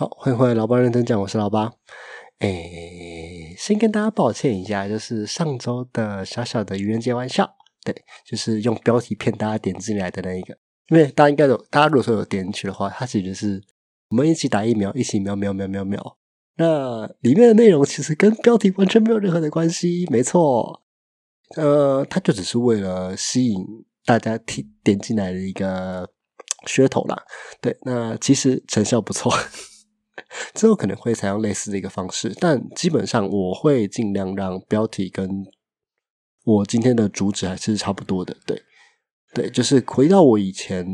好，欢迎回来，老八认真讲，我是老八。诶，先跟大家抱歉一下，就是上周的小小的愚人节玩笑，对，就是用标题骗大家点进来的那一个。因为大家应该有，大家如果说有点进去的话，它其实是我们一起打疫苗，一起喵喵喵喵喵。那里面的内容其实跟标题完全没有任何的关系，没错。呃，它就只是为了吸引大家点点进来的一个噱头啦。对，那其实成效不错。之后可能会采用类似的一个方式，但基本上我会尽量让标题跟我今天的主旨还是差不多的。对，对，就是回到我以前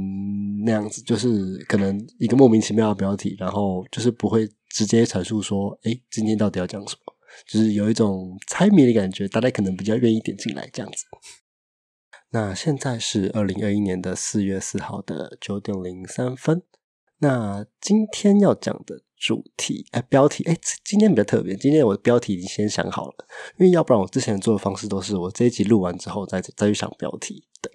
那样子，就是可能一个莫名其妙的标题，然后就是不会直接阐述说，哎，今天到底要讲什么，就是有一种猜谜的感觉，大家可能比较愿意点进来这样子。那现在是二零二一年的四月四号的九点零三分。那今天要讲的主题，哎，标题，哎，今天比较特别。今天我的标题已经先想好了，因为要不然我之前做的方式都是我这一集录完之后再再去想标题。对，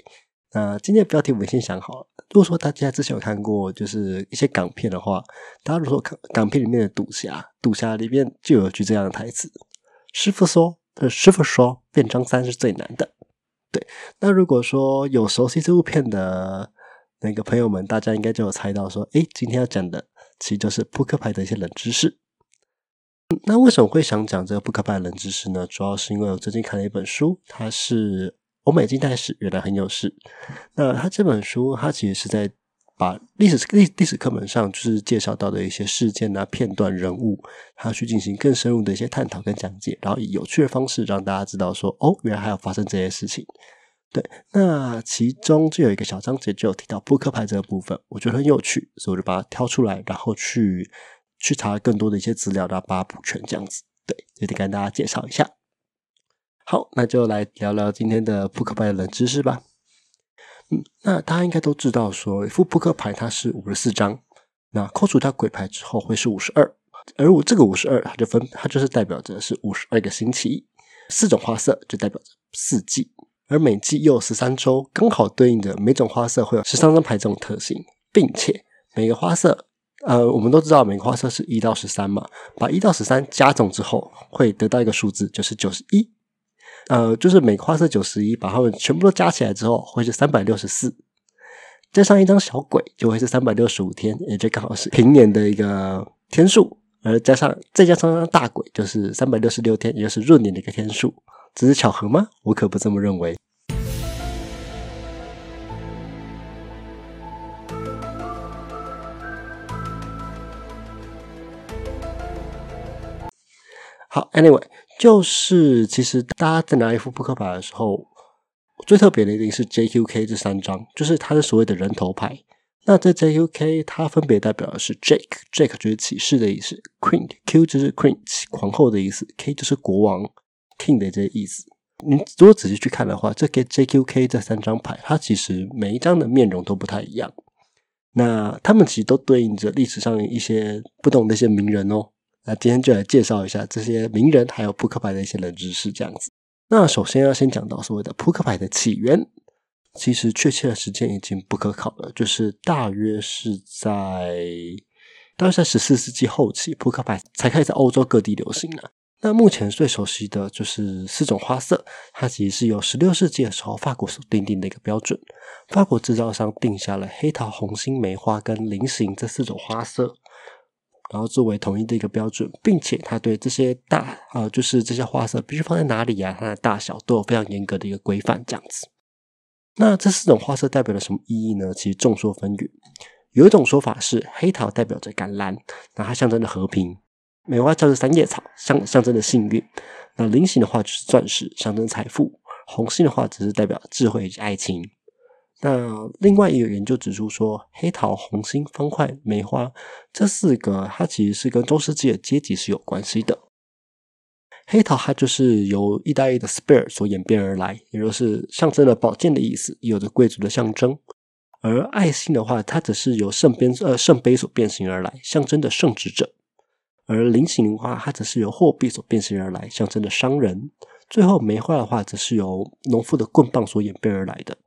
那今天的标题我们先想好了。如果说大家之前有看过就是一些港片的话，大家如果说港港片里面的赌侠，赌侠里面就有句这样的台词：“师傅说，师傅说，变张三是最难的。”对，那如果说有熟悉这部片的。那个朋友们，大家应该就有猜到说，诶，今天要讲的其实就是扑克牌的一些冷知识。那为什么会想讲这个扑克牌冷知识呢？主要是因为我最近看了一本书，它是欧美近代史，原来很有事。那它这本书，它其实是在把历史历历史课本上就是介绍到的一些事件啊、片段、人物，它去进行更深入的一些探讨跟讲解，然后以有趣的方式让大家知道说，哦，原来还有发生这些事情。对，那其中就有一个小章节就有提到扑克牌这个部分，我觉得很有趣，所以我就把它挑出来，然后去去查更多的一些资料，然后把它补全这样子。对，也得跟大家介绍一下。好，那就来聊聊今天的扑克牌冷知识吧。嗯，那大家应该都知道，说一副扑克牌它是五十四张，那扣除掉鬼牌之后会是五十二，而我这个五十二，它就分，它就是代表着是五十二个星期，四种花色就代表着四季。而每季又有十三周，刚好对应着每种花色会有十三张牌这种特性，并且每个花色，呃，我们都知道每个花色是一到十三嘛，把一到十三加总之后，会得到一个数字，就是九十一。呃，就是每个花色九十一，把它们全部都加起来之后，会是三百六十四，加上一张小鬼，就会是三百六十五天，也就刚好是平年的一个天数，而加上再加上大鬼，就是三百六十六天，也就是闰年的一个天数。只是巧合吗？我可不这么认为。好，Anyway，就是其实大家在拿一副扑克牌的时候，最特别的一定是 JQK 这三张，就是它是所谓的人头牌。那这 JQK 它分别代表的是 Jake，Jake 就是骑士的意思，Queen，Q 就是 Queen 皇后的意思，K 就是国王，King 的这些意思。你如果仔细去看的话，这个 JQK 这三张牌，它其实每一张的面容都不太一样。那他们其实都对应着历史上一些不同的一些名人哦。那今天就来介绍一下这些名人，还有扑克牌的一些冷知识，这样子。那首先要先讲到所谓的扑克牌的起源，其实确切的时间已经不可考了，就是大约是在大约在十四世纪后期，扑克牌才开始在欧洲各地流行了。那目前最熟悉的就是四种花色，它其实是由十六世纪的时候法国所定定的一个标准。法国制造商定下了黑桃、红心、梅花跟菱形这四种花色，然后作为统一的一个标准，并且它对这些大啊，就是这些花色必须放在哪里呀，它的大小都有非常严格的一个规范。这样子，那这四种花色代表了什么意义呢？其实众说纷纭。有一种说法是黑桃代表着橄榄，那它象征着和平。梅花叫做三叶草，象象征的幸运；那菱形的话就是钻石，象征财富；红心的话只是代表智慧以及爱情。那另外也有研究指出说，黑桃、红心、方块、梅花这四个，它其实是跟中世纪的阶级是有关系的。黑桃它就是由意大利的 spear 所演变而来，也就是象征了宝剑的意思，有着贵族的象征；而爱心的话，它则是由圣杯呃圣杯所变形而来，象征的圣职者。而菱形的话，它则是由货币所变形而来，象征的商人。最后梅花的话，则是由农夫的棍棒所演变而来的。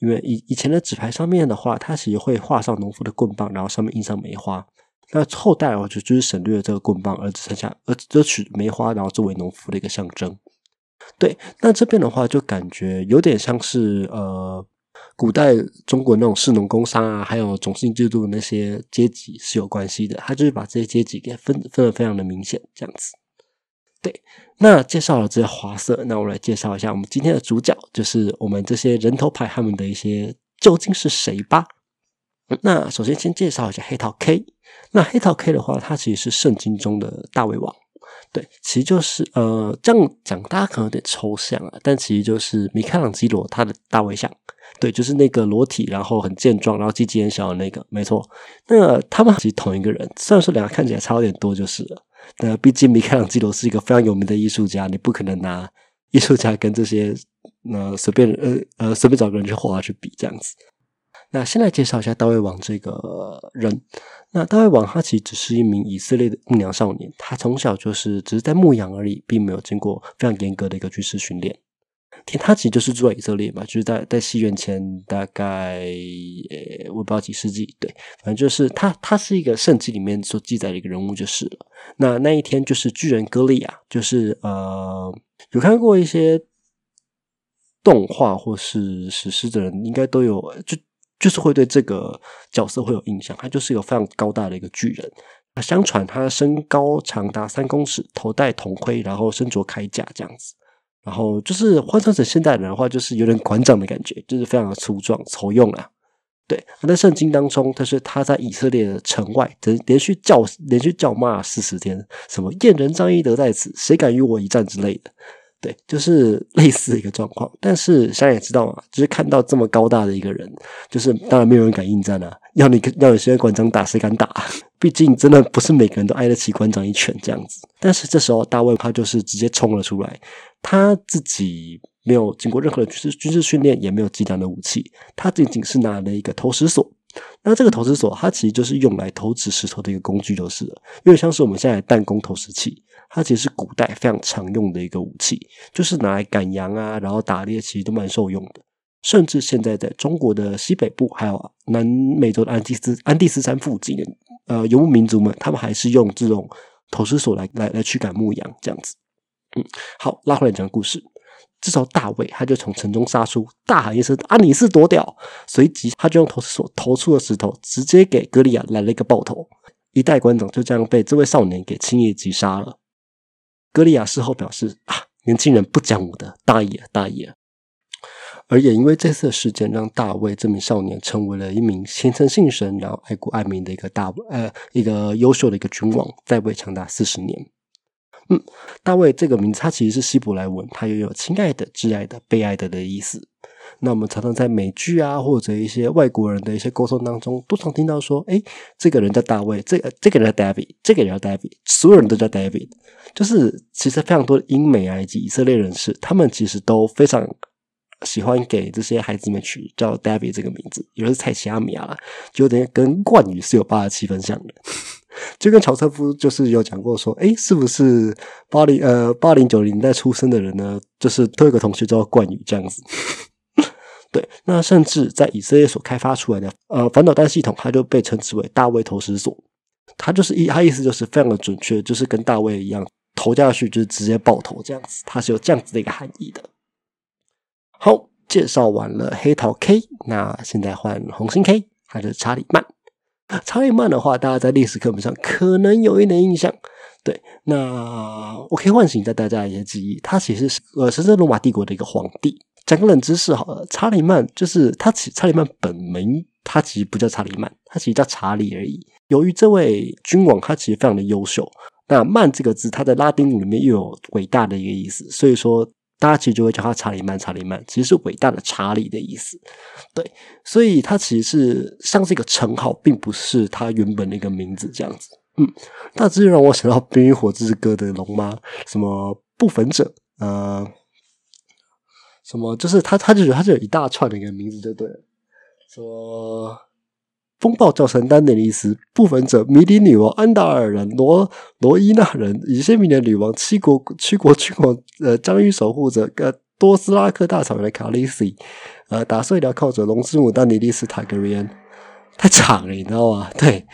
因为以以前的纸牌上面的话，它其实会画上农夫的棍棒，然后上面印上梅花。那后代我就就是省略了这个棍棒，而只剩下而只取梅花，然后作为农夫的一个象征。对，那这边的话就感觉有点像是呃，古代中国那种士农工商啊，还有种姓制度的那些阶级是有关系的。他就是把这些阶级给分分的非常的明显，这样子。对，那介绍了这些花色，那我来介绍一下我们今天的主角，就是我们这些人头牌他们的一些究竟是谁吧。那首先先介绍一下黑桃 K。那黑桃 K 的话，它其实是圣经中的大卫王。对，其实就是呃，这样讲大家可能有点抽象啊，但其实就是米开朗基罗他的大卫像。对，就是那个裸体，然后很健壮，然后鸡鸡很小的那个，没错。那他们其实同一个人，虽然说两个看起来差有点多，就是了。那毕竟米开朗基罗是一个非常有名的艺术家，你不可能拿艺术家跟这些那随便呃呃随便找个人去画去比这样子。那先来介绍一下大卫王这个人。那大卫王他其实只是一名以色列的牧羊少年，他从小就是只是在牧羊而已，并没有经过非常严格的一个军事训练。他其实就是住在以色列嘛，就是在在西元前大概呃我不知道几世纪，对，反正就是他他是一个圣经里面所记载的一个人物就是了。那那一天就是巨人歌利亚，就是呃有看过一些动画或是史诗的人，应该都有就。就是会对这个角色会有印象，他就是一个非常高大的一个巨人。那相传他身高长达三公尺，头戴铜盔，然后身着铠甲这样子。然后就是换算成现代人的话，就是有点馆长的感觉，就是非常的粗壮丑用啊。对，在圣经当中，他是他在以色列的城外，连连续叫连续叫骂四十天，什么燕人张翼德在此，谁敢与我一战之类的。对，就是 类似一个状况，但是现在也知道嘛，就是看到这么高大的一个人，就是当然没有人敢应战啊。要你要有些馆长打，谁敢打？毕竟真的不是每个人都挨得起馆长一拳这样子。但是这时候大卫他就是直接冲了出来，他自己没有经过任何的军事军事训练，也没有极难的武器，他仅仅是拿了一个投石锁。那这个投石锁，它其实就是用来投掷石头的一个工具，就是了，因为像是我们现在弹弓投石器。它其实是古代非常常用的一个武器，就是拿来赶羊啊，然后打猎，其实都蛮受用的。甚至现在在中国的西北部，还有南美洲的安第斯安第斯山附近，呃，游牧民族们，他们还是用这种投石索来来来驱赶牧羊，这样子。嗯，好，拉回来讲故事。这时候大卫他就从城中杀出，大喊一声：“啊，你是多屌！”随即他就用投石索投出了石头，直接给歌利亚来了一个爆头。一代馆长就这样被这位少年给轻易击杀了。歌利亚事后表示：“啊，年轻人不讲武德，大意了，大意了。”而也因为这次的事件，让大卫这名少年成为了一名虔诚信神、然后爱国爱民的一个大呃一个优秀的一个君王，在位长达四十年。嗯，大卫这个名字，它其实是希伯来文，它也有亲爱的、挚爱的、被爱的的意思。那我们常常在美剧啊，或者一些外国人的一些沟通当中，都常听到说：“哎，这个人叫大卫，这个这个人叫 David，这个人叫 David，所有人都叫 David。”就是其实非常多的英美啊以及以色列人士，他们其实都非常喜欢给这些孩子们取叫 David 这个名字，有的是蔡奇阿米亚，就有点跟冠宇是有八十七分像的。就跟乔瑟夫就是有讲过说：“哎，是不是八零呃八零九零代出生的人呢？就是都有个同学叫冠宇这样子。”对，那甚至在以色列所开发出来的呃反导弹系统，它就被称之为大卫投石所。它就是意，它意思就是非常的准确，就是跟大卫一样，投下去就是直接爆头这样子。它是有这样子的一个含义的。好，介绍完了黑桃 K，那现在换红心 K，还是查理曼。查理曼的话，大家在历史课本上可能有一点印象。对，那我可以唤醒一下大家一些记忆。他其实是呃，神圣罗马帝国的一个皇帝。讲个冷知识好了，查理曼就是他，其查理曼本名他其实不叫查理曼，他其实叫查理而已。由于这位君王他其实非常的优秀，那曼这个字他在拉丁语里面又有伟大的一个意思，所以说大家其实就会叫他查理曼。查理曼其实是伟大的查理的意思，对，所以他其实是像是一个称号，并不是他原本的一个名字这样子。嗯，那这就让我想到《冰与火之歌》的龙妈，什么不粉者，呃。什么？就是他，他就觉得他就有一大串的一个名字，就对了。说风暴教神丹尼利斯，部分者迷离女王安达尔人、罗罗伊纳人、以些米的女王、七国七国君王、呃，疆域守护者、呃，多斯拉克大草原的卡利西，呃，打碎了靠着龙之母丹尼利斯塔格瑞恩，太长了，你知道吗？对，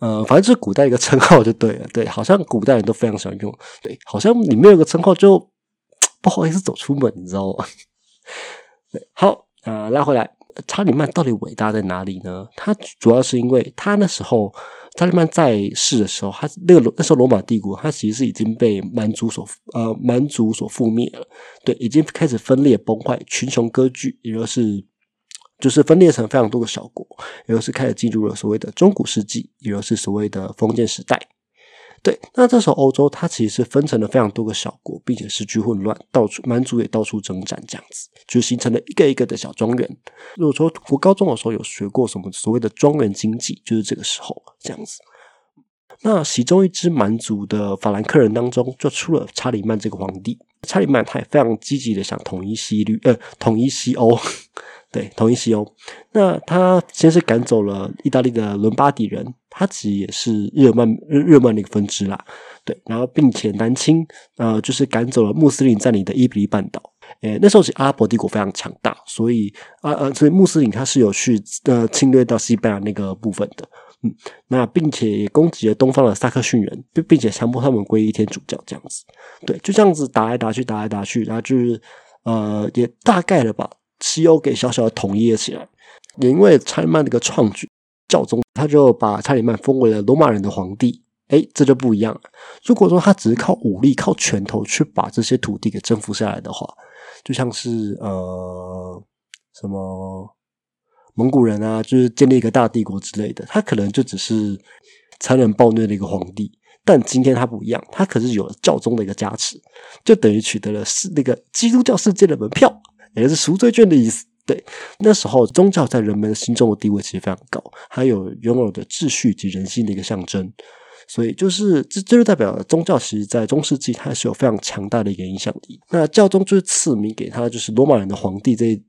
呃，反正就是古代一个称号就对了。对，好像古代人都非常喜欢用。对，好像里面有个称号就不好意思走出门，你知道吗？好，呃，拉回来，查理曼到底伟大在哪里呢？他主要是因为他那时候查理曼在世的时候，他那个那时候罗马帝国，他其实是已经被蛮族所呃蛮族所覆灭了。对，已经开始分裂崩坏，群雄割据，也就是。就是分裂成非常多个小国，也就是开始进入了所谓的中古世纪，也就是所谓的封建时代。对，那这时候欧洲它其实是分成了非常多个小国，并且时局混乱，到处蛮族也到处征战，这样子就形成了一个一个的小庄园。如果说我高中的时候有学过什么所谓的庄园经济，就是这个时候这样子。那其中一支蛮族的法兰克人当中，就出了查理曼这个皇帝。查理曼他也非常积极的想统一西律，呃，统一西欧。对，统一西欧。那他先是赶走了意大利的伦巴底人，他其实也是日耳曼日日耳曼的一个分支啦。对，然后并且南侵，呃，就是赶走了穆斯林占领的伊比利半岛。诶，那时候是阿拉伯帝国非常强大，所以啊呃，所以穆斯林他是有去呃侵略到西班牙那个部分的。嗯，那并且也攻击了东方的萨克逊人，并并且强迫他们皈依天主教，这样子。对，就这样子打来打去，打来打去，然后就是呃，也大概了吧。西欧给小小的统一了起来，也因为查理曼的一个创举，教宗他就把查理曼封为了罗马人的皇帝。哎，这就不一样了。如果说他只是靠武力、靠拳头去把这些土地给征服下来的话，就像是呃什么蒙古人啊，就是建立一个大帝国之类的，他可能就只是残忍暴虐的一个皇帝。但今天他不一样，他可是有了教宗的一个加持，就等于取得了是那个基督教世界的门票。也是赎罪券的意思。对，那时候宗教在人们心中的地位其实非常高，还有拥有的秩序及人性的一个象征。所以，就是这这就代表了宗教其实，在中世纪它是有非常强大的一个影响力。那教宗就是赐名给他，就是罗马人的皇帝这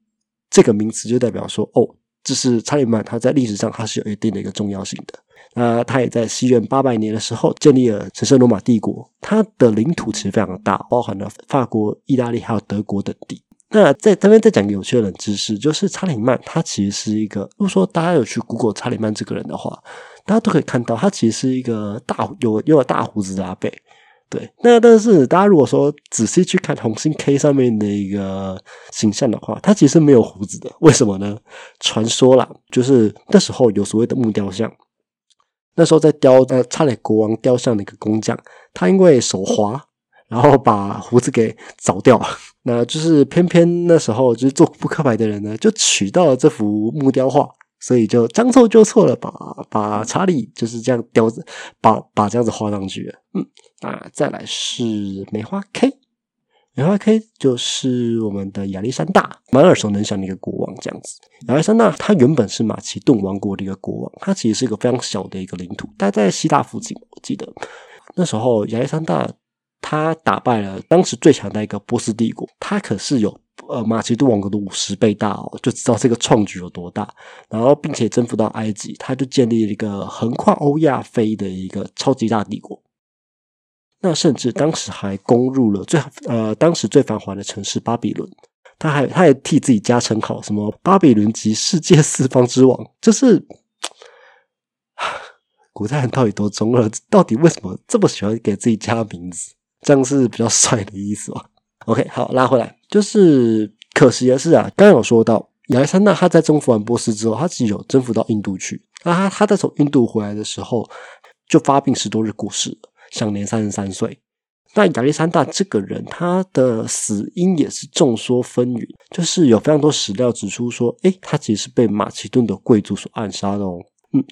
这个名词，就代表说，哦，这是查理曼他在历史上他是有一定的一个重要性的。那他也在西元八百年的时候建立了神圣罗马帝国，他的领土其实非常大，包含了法国、意大利还有德国等地。那在这边再讲个有趣的冷知识，就是查理曼他其实是一个，如果说大家有去 Google 查理曼这个人的话，大家都可以看到他其实是一个大有有大胡子的阿贝。对，那但是大家如果说仔细去看红星 K 上面的一个形象的话，他其实没有胡子的。为什么呢？传说啦，就是那时候有所谓的木雕像，那时候在雕呃查理国王雕像的一个工匠，他因为手滑。然后把胡子给凿掉，那就是偏偏那时候就是做扑克牌的人呢，就取到了这幅木雕画，所以就将错就错了，把把查理就是这样雕，把把这样子画上去。嗯，啊，再来是梅花 K，梅花 K 就是我们的亚历山大，蛮耳熟能详的一个国王。这样子，亚历山大他原本是马其顿王国的一个国王，他其实是一个非常小的一个领土，待在希腊附近。我记得那时候亚历山大。他打败了当时最强的一个波斯帝国，他可是有呃马其顿王国的五十倍大哦，就知道这个创举有多大。然后，并且征服到埃及，他就建立了一个横跨欧亚非的一个超级大帝国。那甚至当时还攻入了最呃当时最繁华的城市巴比伦，他还他还替自己加称号，什么巴比伦及世界四方之王，就是古代人到底多中二？到底为什么这么喜欢给自己加名字？这样是比较帅的意思吧？OK，好，拉回来，就是可惜的是啊，刚刚有说到亚历山大他在征服完波斯之后，他自己有征服到印度去。那他他在从印度回来的时候，就发病十多日过世，享年三十三岁。那亚历山大这个人，他的死因也是众说纷纭，就是有非常多史料指出说，诶，他其实是被马其顿的贵族所暗杀的哦。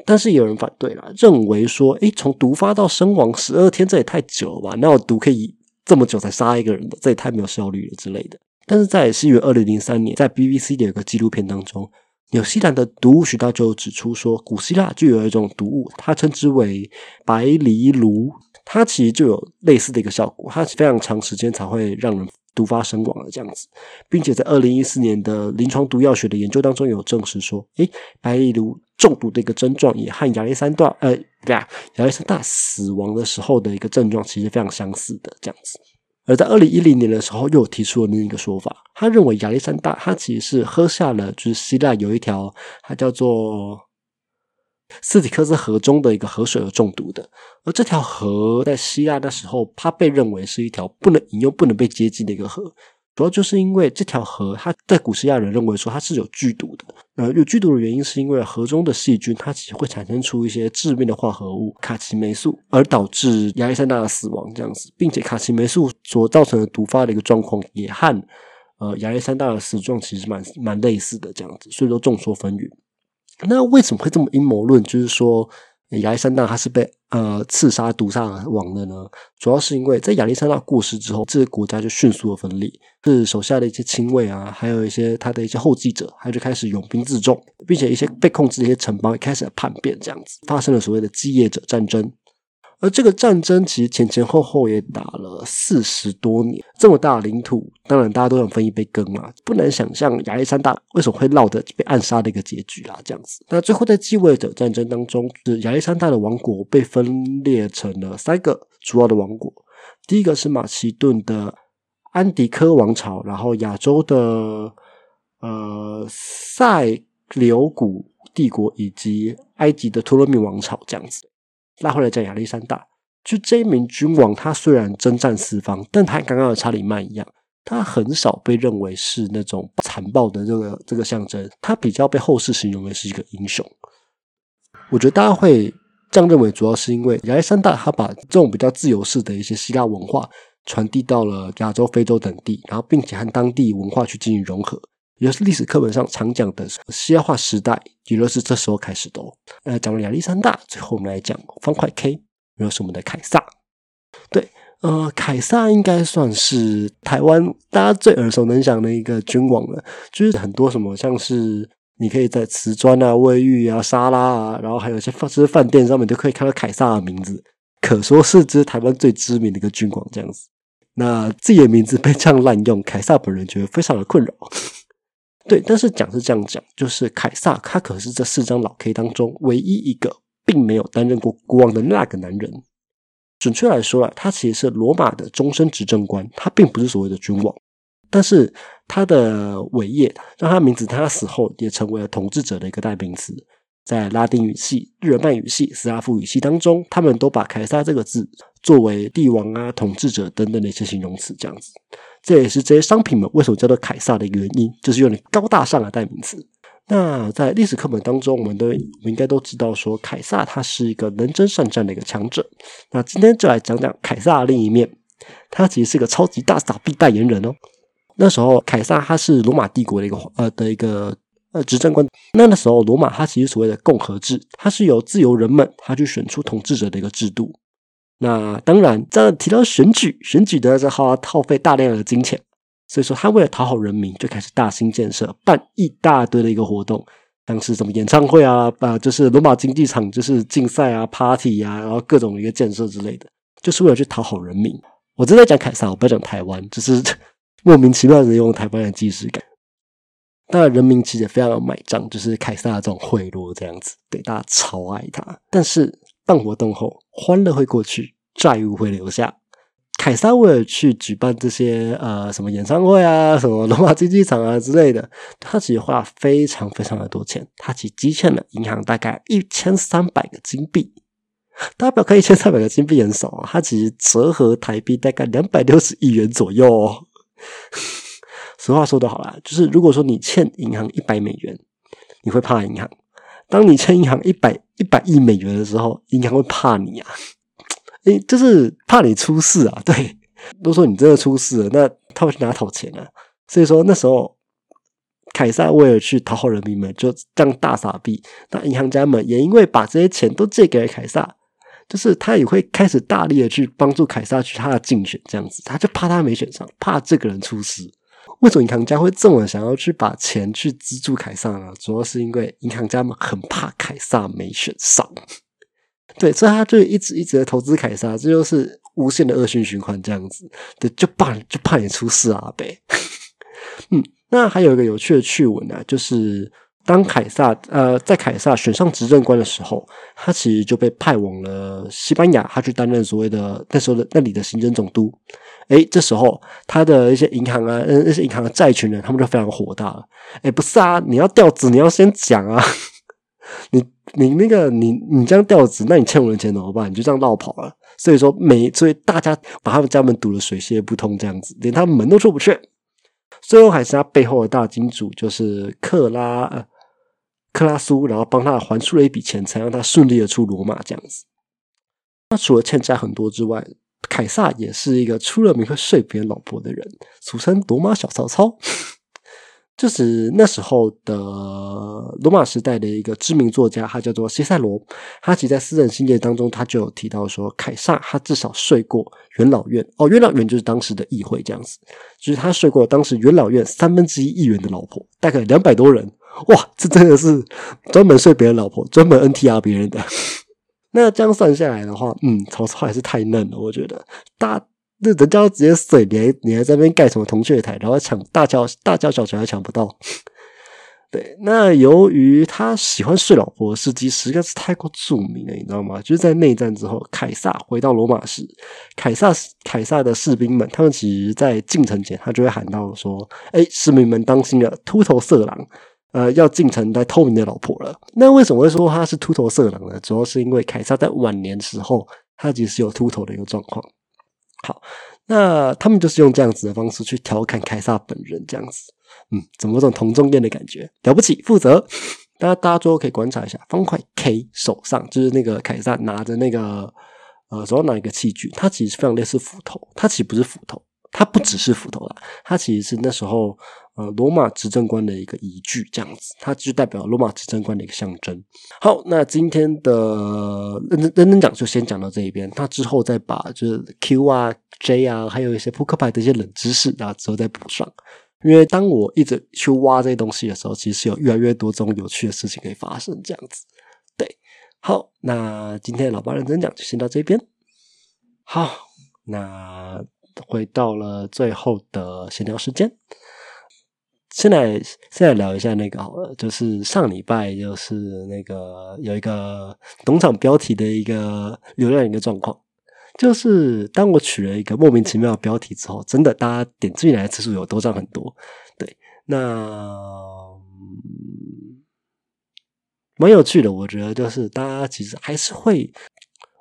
但是也有人反对了，认为说，诶，从毒发到身亡十二天，这也太久了吧？那我毒可以这么久才杀一个人的，这也太没有效率了之类的。但是在西元二零零三年，在 BBC 的一个纪录片当中，纽西兰的毒物学家就指出说，古希腊就有一种毒物，它称之为白藜芦，它其实就有类似的一个效果，它是非常长时间才会让人。毒发身亡了这样子，并且在二零一四年的临床毒药学的研究当中有证实说，诶，白藜芦中毒的一个症状也和亚历山大呃，对啊，亚历山大死亡的时候的一个症状其实非常相似的这样子。而在二零一零年的时候，又提出了另一个说法，他认为亚历山大他其实是喝下了就是希腊有一条，它叫做斯蒂克斯河中的一个河水而中毒的。而这条河在希腊的时候，它被认为是一条不能饮用、不能被接近的一个河。主要就是因为这条河，它在古希腊人认为说它是有剧毒的。呃，有剧毒的原因是因为河中的细菌，它其实会产生出一些致命的化合物卡奇霉素，而导致亚历山大的死亡这样子，并且卡奇霉素所造成的毒发的一个状况，也和呃亚历山大的死状其实蛮蛮类似的这样子，所以说众说纷纭。那为什么会这么阴谋论？就是说。亚历山大他是被呃刺杀毒杀亡的呢？主要是因为在亚历山大过世之后，这个国家就迅速的分裂，是手下的一些亲卫啊，还有一些他的一些后继者，他就开始拥兵自重，并且一些被控制的一些城邦也开始叛变，这样子发生了所谓的继业者战争。而这个战争其实前前后后也打了四十多年，这么大的领土，当然大家都想分一杯羹嘛。不难想象亚历山大为什么会落得被暗杀的一个结局啦，这样子。那最后在继位者战争当中，是亚历山大的王国被分裂成了三个主要的王国。第一个是马其顿的安迪科王朝，然后亚洲的呃塞琉古帝国，以及埃及的托勒密王朝，这样子。拉回来讲亚历山大，就这一名君王，他虽然征战四方，但他刚刚的查理曼一样，他很少被认为是那种残暴的这个这个象征，他比较被后世形容为是一个英雄。我觉得大家会这样认为，主要是因为亚历山大他把这种比较自由式的一些希腊文化传递到了亚洲、非洲等地，然后并且和当地文化去进行融合。也是历史课本上常讲的希腊化时代，也就是这时候开始的。呃，讲了亚历山大，最后我们来讲方块 K，也就是我们的凯撒。对，呃，凯撒应该算是台湾大家最耳熟能详的一个君王了。就是很多什么，像是你可以在瓷砖啊、卫浴啊、沙拉啊，然后还有一些饭就是饭店上面都可以看到凯撒的名字，可说是这台湾最知名的一个君王这样子。那自己的名字被这样滥用，凯撒本人觉得非常的困扰。对，但是讲是这样讲，就是凯撒他可是这四张老 K 当中唯一一个并没有担任过国王的那个男人。准确来说啊，他其实是罗马的终身执政官，他并不是所谓的君王。但是他的伟业让他名字，他死后也成为了统治者的一个代名词。在拉丁语系、日耳曼语系、斯拉夫语系当中，他们都把凯撒这个字作为帝王啊、统治者等等的一些形容词，这样子。这也是这些商品们为什么叫做凯撒的原因，就是用高大上的代名词。那在历史课本当中，我们都我们应该都知道，说凯撒他是一个能征善战的一个强者。那今天就来讲讲凯撒的另一面，他其实是个超级大傻逼代言人哦。那时候凯撒他是罗马帝国的一个呃的一个呃执政官。那那时候罗马它其实所谓的共和制，它是由自由人们他去选出统治者的一个制度。那当然，在提到选举，选举都要耗耗费大量的金钱，所以说他为了讨好人民，就开始大兴建设，办一大堆的一个活动，像是什么演唱会啊，啊，就是罗马竞技场，就是竞赛啊，party 啊，然后各种一个建设之类的，就是为了去讨好人民。我正在讲凯撒，我不要讲台湾，就是 莫名其妙的用台湾的即视感。当然，人民其实也非常的买账，就是凯撒的这种贿赂这样子，对大家超爱他，但是。办活动后，欢乐会过去，债务会留下。凯撒为了去举办这些呃什么演唱会啊，什么罗马竞技场啊之类的，他其实花了非常非常的多钱。他其实积欠了银行大概一千三百个金币。大家不要看一千三百个金币很少啊，他其实折合台币大概两百六十亿元左右。哦。实话说的好啦，就是如果说你欠银行一百美元，你会怕银行。当你欠银行一百一百亿美元的时候，银行会怕你啊？诶，就是怕你出事啊！对，都说你真的出事了，那他会去哪讨钱啊？所以说那时候，凯撒为了去讨好人民们，就这样大傻逼。那银行家们也因为把这些钱都借给了凯撒，就是他也会开始大力的去帮助凯撒去他的竞选，这样子，他就怕他没选上，怕这个人出事。为什么银行家会这么想要去把钱去资助凯撒呢？主要是因为银行家们很怕凯撒没选上，对，所以他就一直一直在投资凯撒，这就是无限的恶性循环，这样子，对，就怕就怕你出事啊，呗。嗯，那还有一个有趣的趣闻呢，就是。当凯撒呃在凯撒选上执政官的时候，他其实就被派往了西班牙，他去担任所谓的那时候的那里的行政总督。诶，这时候他的一些银行啊，那些银行的债权人，他们就非常火大了。诶，不是啊，你要调职，你要先讲啊。你你那个你你这样调职，那你欠我的钱怎么办？你就这样绕跑了。所以说，每所以大家把他们家门堵得水泄不通，这样子连他们门都出不去。最后还是他背后的大金主，就是克拉克拉苏，然后帮他还出了一笔钱，才让他顺利的出罗马这样子。那除了欠债很多之外，凯撒也是一个出了名会睡别人老婆的人，俗称罗马小曹操。就是那时候的罗马时代的一个知名作家，他叫做西塞罗。他其实在私人信件当中，他就有提到说，凯撒他至少睡过元老院哦，元老院就是当时的议会这样子，就是他睡过当时元老院三分之一议员的老婆，大概两百多人。哇，这真的是专门睡别人老婆，专门 NTR 别人的。那这样算下来的话，嗯，曹操还是太嫩了，我觉得大。那人家直接睡，你还你还在那边盖什么铜雀台，然后抢大叫大叫小拳还抢不到。对，那由于他喜欢睡老婆的事迹实在是太过著名了，你知道吗？就是在内战之后，凯撒回到罗马时，凯撒凯撒的士兵们，他们其实在进城前，他就会喊到说：“哎，士兵们当心了，秃头色狼，呃，要进城来偷你的老婆了。”那为什么会说他是秃头色狼呢？主要是因为凯撒在晚年时候，他其实有秃头的一个状况。好，那他们就是用这样子的方式去调侃凯撒本人，这样子，嗯，怎么种同中间的感觉？了不起，负责。大家大家最后可以观察一下，方块 K 手上就是那个凯撒拿着那个呃手上拿一个器具，它其实非常类似斧头，它其实不是斧头，它不只是斧头啦，它其实是那时候。呃，罗马执政官的一个依据，这样子，它就代表罗马执政官的一个象征。好，那今天的认真认真讲，就先讲到这一边。那之后再把就是 Q 啊、J 啊，还有一些扑克牌的一些冷知识，然后之后再补上。因为当我一直去挖这些东西的时候，其实有越来越多这种有趣的事情可以发生。这样子，对。好，那今天老爸认真讲就先到这边。好，那回到了最后的闲聊时间。现在现在聊一下那个好了，就是上礼拜就是那个有一个农场标题的一个流量一个状况，就是当我取了一个莫名其妙的标题之后，真的大家点进来的次数有多涨很多，对，那蛮有趣的，我觉得就是大家其实还是会，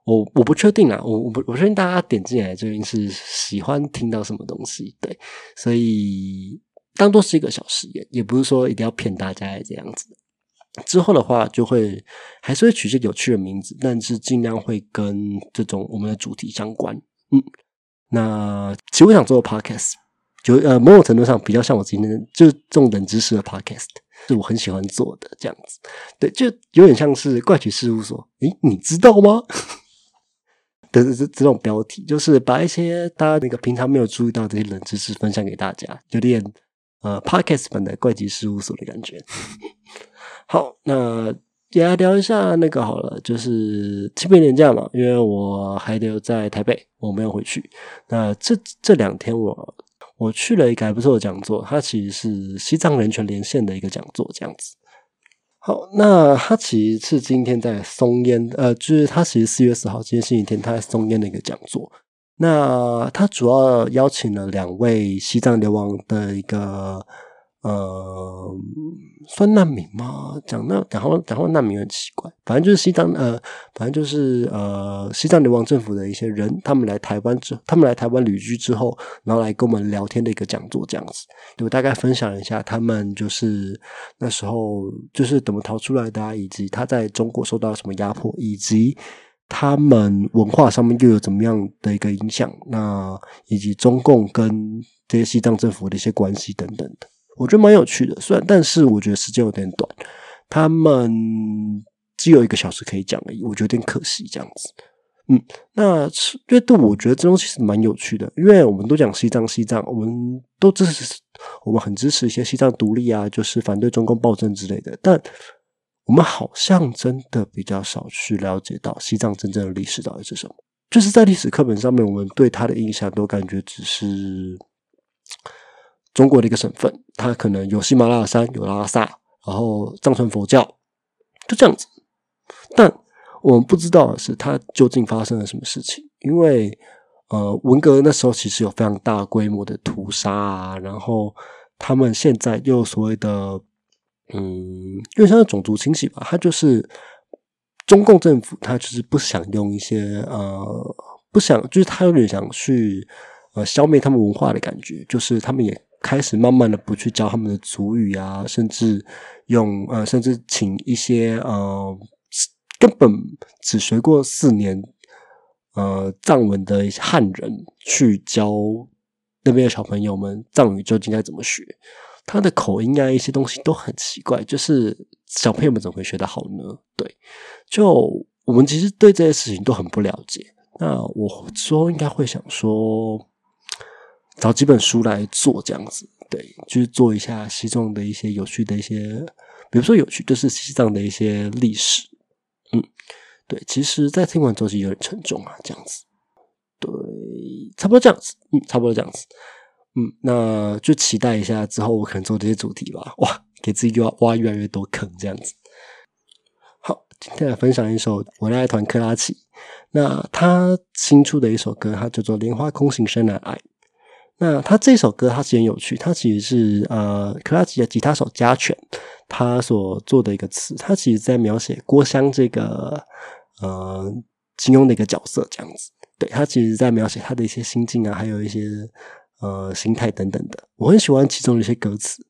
我我不确定啊，我我不我确定大家点进来究竟是喜欢听到什么东西，对，所以。当做是一个小实验，也不是说一定要骗大家这样子。之后的话，就会还是会取些有趣的名字，但是尽量会跟这种我们的主题相关。嗯，那其实我想做的 podcast，就呃某种程度上比较像我今天就是这种冷知识的 podcast，是我很喜欢做的这样子。对，就有点像是怪奇事务所。诶，你知道吗？的这这种标题，就是把一些大家那个平常没有注意到这些冷知识分享给大家，有点。呃，Podcast 版的怪奇事务所的感觉。好，那也来聊一下那个好了，就是七倍年假嘛，因为我还留在台北，我没有回去。那这这两天我我去了一个还不错的讲座，它其实是西藏人权连线的一个讲座，这样子。好，那它其实是今天在松烟，呃，就是他其实四月四号今天星期天，他在松烟的一个讲座。那他主要邀请了两位西藏流亡的一个呃，算难民吗？讲那讲话讲话难民很奇怪，反正就是西藏呃，反正就是呃，西藏流亡政府的一些人，他们来台湾之，他们来台湾旅居之后，然后来跟我们聊天的一个讲座这样子，就大概分享一下他们就是那时候就是怎么逃出来的，以及他在中国受到什么压迫，以及。他们文化上面又有怎么样的一个影响？那以及中共跟这些西藏政府的一些关系等等的，我觉得蛮有趣的。虽然，但是我觉得时间有点短，他们只有一个小时可以讲而已，我觉得有点可惜这样子。嗯，那阅读我觉得这东西是蛮有趣的，因为我们都讲西藏，西藏，我们都支持，我们很支持一些西藏独立啊，就是反对中共暴政之类的，但。我们好像真的比较少去了解到西藏真正的历史到底是什么。就是在历史课本上面，我们对它的印象都感觉只是中国的一个省份，它可能有喜马拉雅山，有拉萨，然后藏传佛教，就这样子。但我们不知道是，它究竟发生了什么事情。因为呃，文革那时候其实有非常大规模的屠杀啊，然后他们现在又所谓的。嗯，因为像是种族清洗吧，它就是中共政府，它就是不想用一些呃，不想，就是他有点想去呃消灭他们文化的感觉，就是他们也开始慢慢的不去教他们的族语啊，甚至用呃，甚至请一些呃根本只学过四年呃藏文的一些汉人去教那边的小朋友们藏语究竟该怎么学。他的口音啊，一些东西都很奇怪，就是小朋友们怎么会学得好呢？对，就我们其实对这些事情都很不了解。那我说应该会想说，找几本书来做这样子，对，就是做一下西藏的一些有趣的一些，比如说有趣，就是西藏的一些历史。嗯，对，其实，在听完之后是有点沉重啊，这样子，对，差不多这样子，嗯，差不多这样子。嗯，那就期待一下之后我可能做这些主题吧。哇，给自己挖挖越来越多坑这样子。好，今天来分享一首我的爱团克拉奇。那他新出的一首歌，它叫做《莲花空行深难爱》。那他这首歌它其实很有趣，它其实是呃克拉奇的吉他手加权他所做的一个词，他其实在描写郭襄这个呃金庸的一个角色这样子。对他其实在描写他的一些心境啊，还有一些。呃，心态等等的，我很喜欢其中的一些歌词。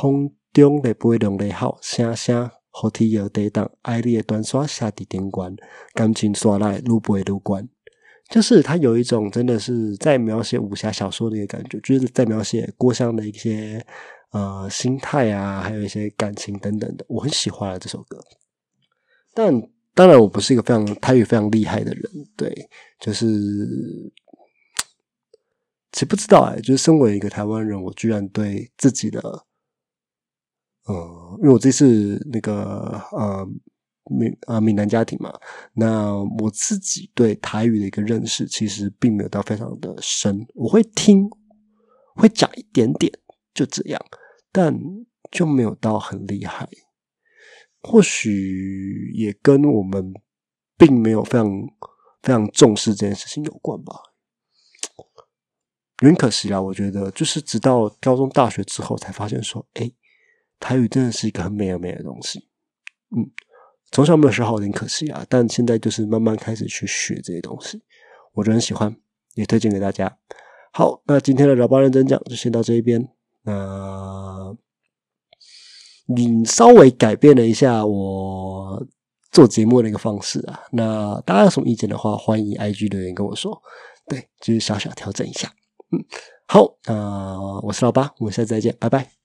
风中的飞龙的好，声声好天摇地动，爱你的短刷下地点关，感情刷来路不会路关。就是他有一种真的是在描写武侠小说的一个感觉，就是在描写郭襄的一些呃心态啊，还有一些感情等等的，我很喜欢这首歌。但当然，我不是一个非常台语非常厉害的人，对，就是。其实不知道哎，就是身为一个台湾人，我居然对自己的，呃，因为我这次那个呃闽啊闽南家庭嘛，那我自己对台语的一个认识，其实并没有到非常的深。我会听，会讲一点点，就这样，但就没有到很厉害。或许也跟我们并没有非常非常重视这件事情有关吧。有点可惜啊，我觉得就是直到高中、大学之后才发现说，哎，台语真的是一个很美很美的东西。嗯，从小没有学好，有点可惜啊。但现在就是慢慢开始去学这些东西，我就很喜欢，也推荐给大家。好，那今天的老八认真讲就先到这一边。那你稍微改变了一下我做节目的一个方式啊。那大家有什么意见的话，欢迎 IG 留言跟我说。对，就是小小调整一下。嗯，好，那我是老八，我们下次再见，拜拜。